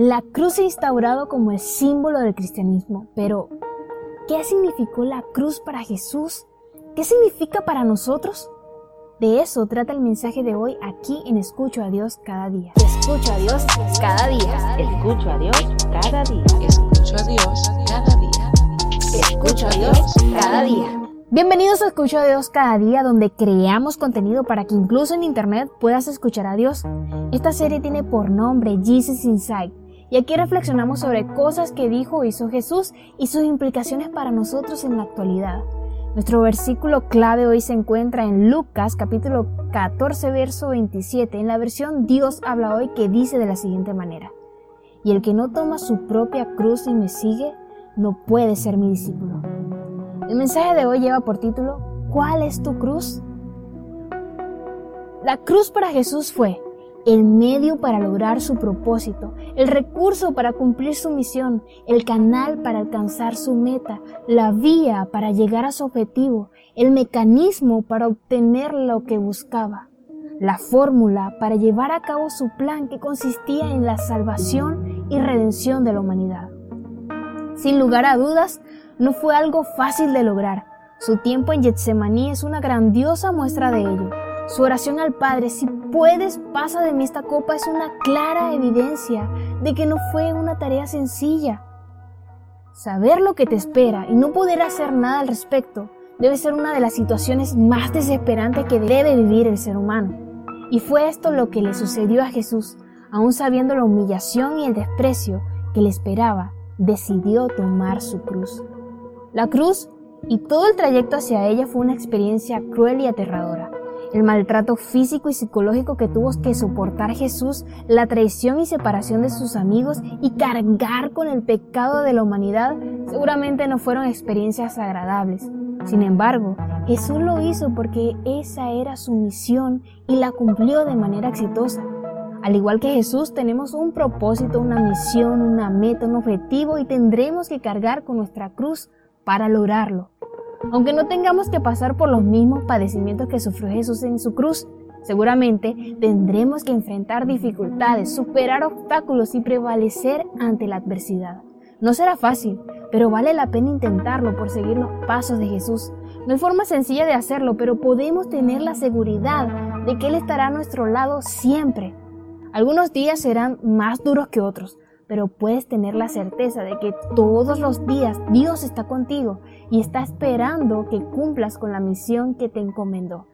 La cruz se ha instaurado como el símbolo del cristianismo, pero ¿qué significó la cruz para Jesús? ¿Qué significa para nosotros? De eso trata el mensaje de hoy aquí en Escucho a Dios cada día. Escucho a Dios cada día. Escucho a Dios cada día. Escucho a Dios cada día. Escucho a Dios cada día. Bienvenidos a Escucho a Dios cada día, donde creamos contenido para que incluso en internet puedas escuchar a Dios. Esta serie tiene por nombre Jesus Inside, y aquí reflexionamos sobre cosas que dijo o hizo Jesús y sus implicaciones para nosotros en la actualidad. Nuestro versículo clave hoy se encuentra en Lucas capítulo 14 verso 27, en la versión Dios habla hoy que dice de la siguiente manera, y el que no toma su propia cruz y me sigue, no puede ser mi discípulo. El mensaje de hoy lleva por título ¿Cuál es tu cruz? La cruz para Jesús fue el medio para lograr su propósito, el recurso para cumplir su misión, el canal para alcanzar su meta, la vía para llegar a su objetivo, el mecanismo para obtener lo que buscaba, la fórmula para llevar a cabo su plan que consistía en la salvación y redención de la humanidad. Sin lugar a dudas, no fue algo fácil de lograr. Su tiempo en Getsemaní es una grandiosa muestra de ello. Su oración al Padre, si puedes, pasa de mí esta copa, es una clara evidencia de que no fue una tarea sencilla. Saber lo que te espera y no poder hacer nada al respecto debe ser una de las situaciones más desesperantes que debe vivir el ser humano. Y fue esto lo que le sucedió a Jesús, aun sabiendo la humillación y el desprecio que le esperaba, decidió tomar su cruz. La cruz y todo el trayecto hacia ella fue una experiencia cruel y aterradora. El maltrato físico y psicológico que tuvo que soportar Jesús, la traición y separación de sus amigos y cargar con el pecado de la humanidad seguramente no fueron experiencias agradables. Sin embargo, Jesús lo hizo porque esa era su misión y la cumplió de manera exitosa. Al igual que Jesús, tenemos un propósito, una misión, una meta, un objetivo y tendremos que cargar con nuestra cruz para lograrlo. Aunque no tengamos que pasar por los mismos padecimientos que sufrió Jesús en su cruz, seguramente tendremos que enfrentar dificultades, superar obstáculos y prevalecer ante la adversidad. No será fácil, pero vale la pena intentarlo por seguir los pasos de Jesús. No hay forma sencilla de hacerlo, pero podemos tener la seguridad de que Él estará a nuestro lado siempre. Algunos días serán más duros que otros, pero puedes tener la certeza de que todos los días Dios está contigo y está esperando que cumplas con la misión que te encomendó.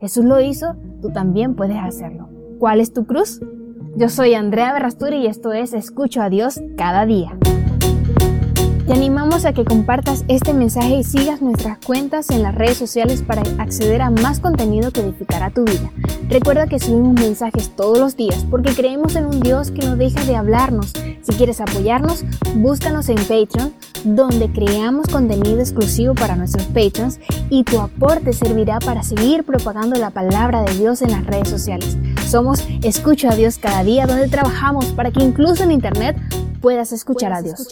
Jesús lo hizo, tú también puedes hacerlo. ¿Cuál es tu cruz? Yo soy Andrea Berrasturi y esto es Escucho a Dios cada día. Te animamos a que compartas este mensaje y sigas nuestras cuentas en las redes sociales para acceder a más contenido que edificará tu vida. Recuerda que subimos mensajes todos los días porque creemos en un Dios que no deja de hablarnos. Si quieres apoyarnos, búscanos en Patreon, donde creamos contenido exclusivo para nuestros patrons y tu aporte servirá para seguir propagando la palabra de Dios en las redes sociales. Somos Escucho a Dios cada día, donde trabajamos para que incluso en Internet puedas escuchar, a, Dios.